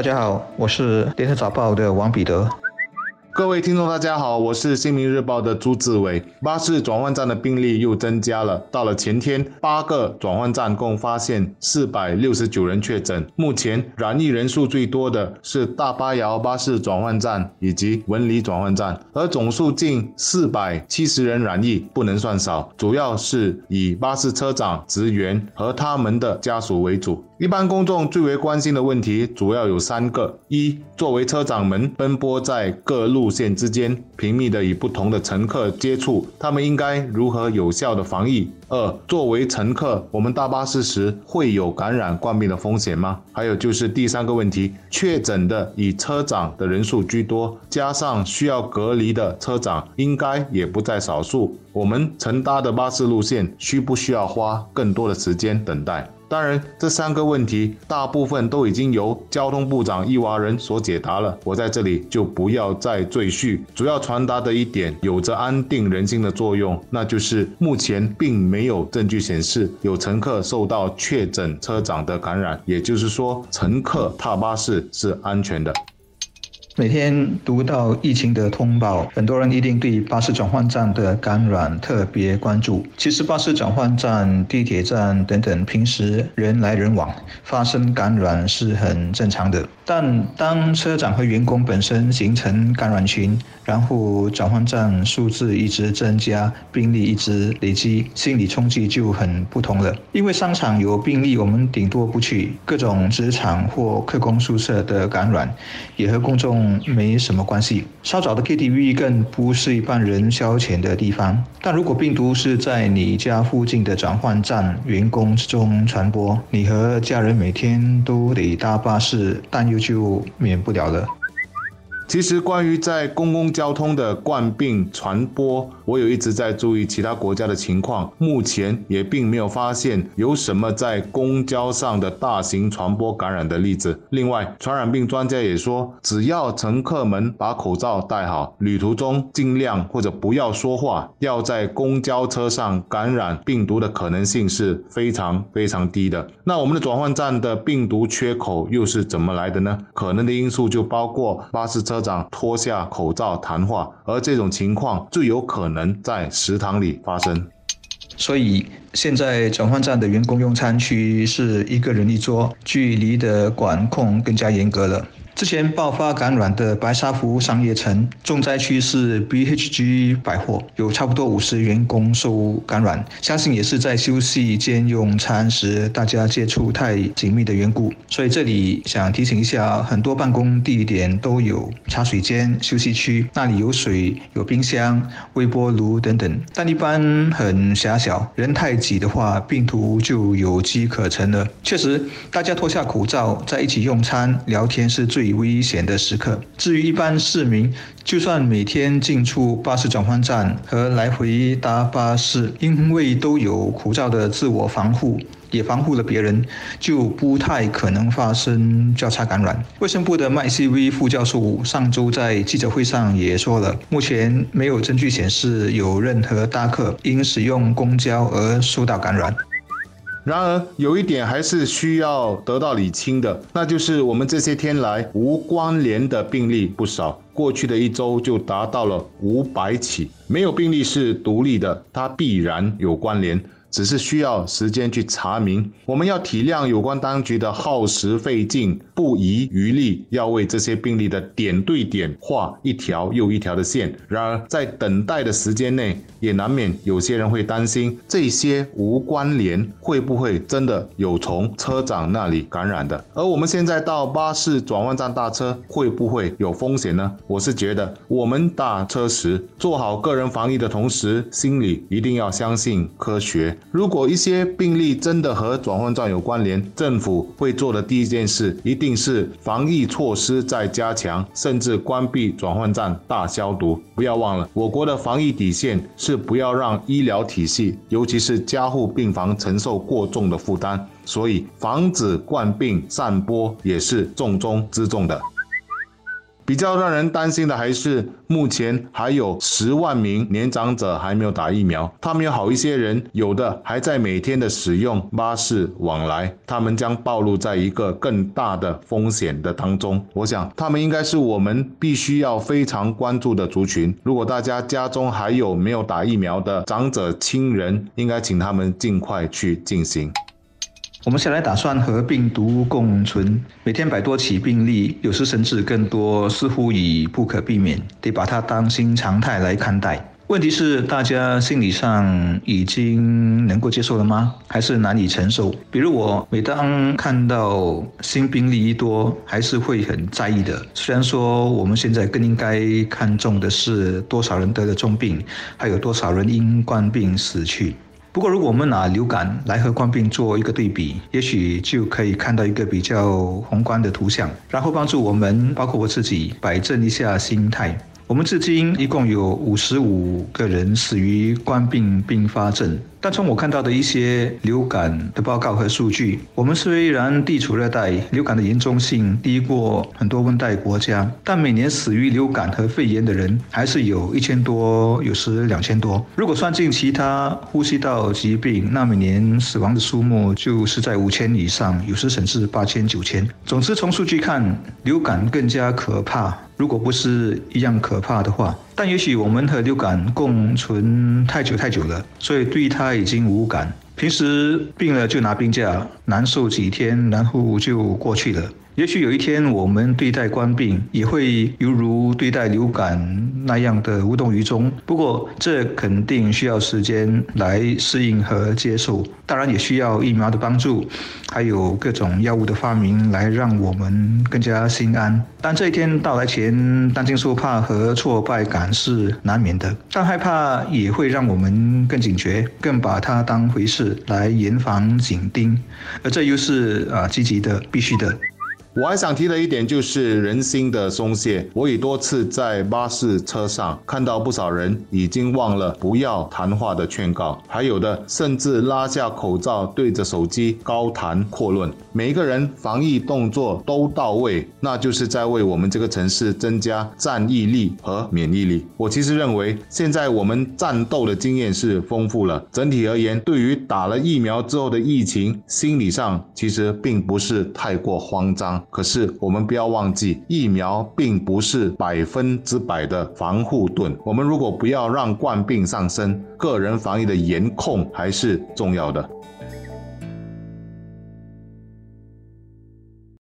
大家好，我是联合早报的王彼得。各位听众，大家好，我是新民日报的朱志伟。巴士转换站的病例又增加了，到了前天，八个转换站共发现四百六十九人确诊。目前染疫人数最多的是大巴窑巴士转换站以及文理转换站，而总数近四百七十人染疫，不能算少。主要是以巴士车长、职员和他们的家属为主。一般公众最为关心的问题主要有三个：一，作为车长们奔波在各路路线之间，频密的与不同的乘客接触，他们应该如何有效的防疫？二，作为乘客，我们搭巴士时会有感染冠病的风险吗？还有就是第三个问题，确诊的以车长的人数居多，加上需要隔离的车长应该也不在少数，我们乘搭的巴士路线需不需要花更多的时间等待？当然，这三个问题大部分都已经由交通部长伊娃人所解答了，我在这里就不要再赘述。主要传达的一点有着安定人心的作用，那就是目前并没有证据显示有乘客受到确诊车长的感染，也就是说，乘客踏巴士是安全的。每天读到疫情的通报，很多人一定对巴士转换站的感染特别关注。其实，巴士转换站、地铁站等等，平时人来人往，发生感染是很正常的。但当车长和员工本身形成感染群，然后转换站数字一直增加，病例一直累积，心理冲击就很不同了。因为商场有病例，我们顶多不去；各种职场或客工宿舍的感染，也和公众。没什么关系。稍早的 KTV 更不是一般人消遣的地方。但如果病毒是在你家附近的转换站员工之中传播，你和家人每天都得搭巴士，担忧就免不了了。其实，关于在公共交通的冠病传播，我有一直在注意其他国家的情况，目前也并没有发现有什么在公交上的大型传播感染的例子。另外，传染病专家也说，只要乘客们把口罩戴好，旅途中尽量或者不要说话，要在公交车上感染病毒的可能性是非常非常低的。那我们的转换站的病毒缺口又是怎么来的呢？可能的因素就包括巴士车。长脱下口罩谈话，而这种情况最有可能在食堂里发生。所以现在转换站的员工用餐区是一个人一桌，距离的管控更加严格了。之前爆发感染的白沙湖商业城重灾区是 BHG 百货，有差不多五十员工受感染，相信也是在休息间用餐时大家接触太紧密的缘故。所以这里想提醒一下，很多办公地点都有茶水间、休息区，那里有水、有冰箱、微波炉等等，但一般很狭小，人太挤的话，病毒就有机可乘了。确实，大家脱下口罩在一起用餐聊天是最。危险的时刻。至于一般市民，就算每天进出巴士转换站和来回搭巴士，因为都有口罩的自我防护，也防护了别人，就不太可能发生交叉感染。卫生部的麦 CV 副教授上周在记者会上也说了，目前没有证据显示有任何搭客因使用公交而受到感染。然而，有一点还是需要得到理清的，那就是我们这些天来无关联的病例不少，过去的一周就达到了五百起，没有病例是独立的，它必然有关联。只是需要时间去查明，我们要体谅有关当局的耗时费劲，不遗余力，要为这些病例的点对点画一条又一条的线。然而，在等待的时间内，也难免有些人会担心，这些无关联会不会真的有从车长那里感染的？而我们现在到巴士转换站搭车，会不会有风险呢？我是觉得，我们搭车时做好个人防疫的同时，心里一定要相信科学。如果一些病例真的和转换站有关联，政府会做的第一件事一定是防疫措施再加强，甚至关闭转换站大消毒。不要忘了，我国的防疫底线是不要让医疗体系，尤其是加护病房承受过重的负担，所以防止冠病散播也是重中之重的。比较让人担心的还是，目前还有十万名年长者还没有打疫苗，他们有好一些人，有的还在每天的使用巴士往来，他们将暴露在一个更大的风险的当中。我想，他们应该是我们必须要非常关注的族群。如果大家家中还有没有打疫苗的长者亲人，应该请他们尽快去进行。我们现在打算和病毒共存，每天百多起病例，有时甚至更多，似乎已不可避免，得把它当新常态来看待。问题是，大家心理上已经能够接受了吗？还是难以承受？比如我，每当看到新病例一多，还是会很在意的。虽然说我们现在更应该看重的是多少人得了重病，还有多少人因冠病死去。不过，如果我们拿流感来和冠病做一个对比，也许就可以看到一个比较宏观的图像，然后帮助我们，包括我自己，摆正一下心态。我们至今一共有五十五个人死于冠病并发症，但从我看到的一些流感的报告和数据，我们虽然地处热带，流感的严重性低过很多温带国家，但每年死于流感和肺炎的人还是有一千多，有时两千多。如果算进其他呼吸道疾病，那每年死亡的数目就是在五千以上，有时甚至八千、九千。总之，从数据看，流感更加可怕。如果不是一样可怕的话，但也许我们和流感共存太久太久了，所以对它已经无感。平时病了就拿病假，难受几天，然后就过去了。也许有一天，我们对待冠病也会犹如对待流感那样的无动于衷。不过，这肯定需要时间来适应和接受。当然，也需要疫苗的帮助，还有各种药物的发明来让我们更加心安。但这一天到来前，担惊受怕和挫败感是难免的。但害怕也会让我们更警觉，更把它当回事来严防紧盯。而这又是啊积极的，必须的。我还想提的一点就是人心的松懈。我已多次在巴士车上看到不少人已经忘了不要谈话的劝告，还有的甚至拉下口罩对着手机高谈阔论。每一个人防疫动作都到位，那就是在为我们这个城市增加战役力和免疫力。我其实认为，现在我们战斗的经验是丰富了。整体而言，对于打了疫苗之后的疫情，心理上其实并不是太过慌张。可是，我们不要忘记，疫苗并不是百分之百的防护盾。我们如果不要让冠病上升，个人防疫的严控还是重要的。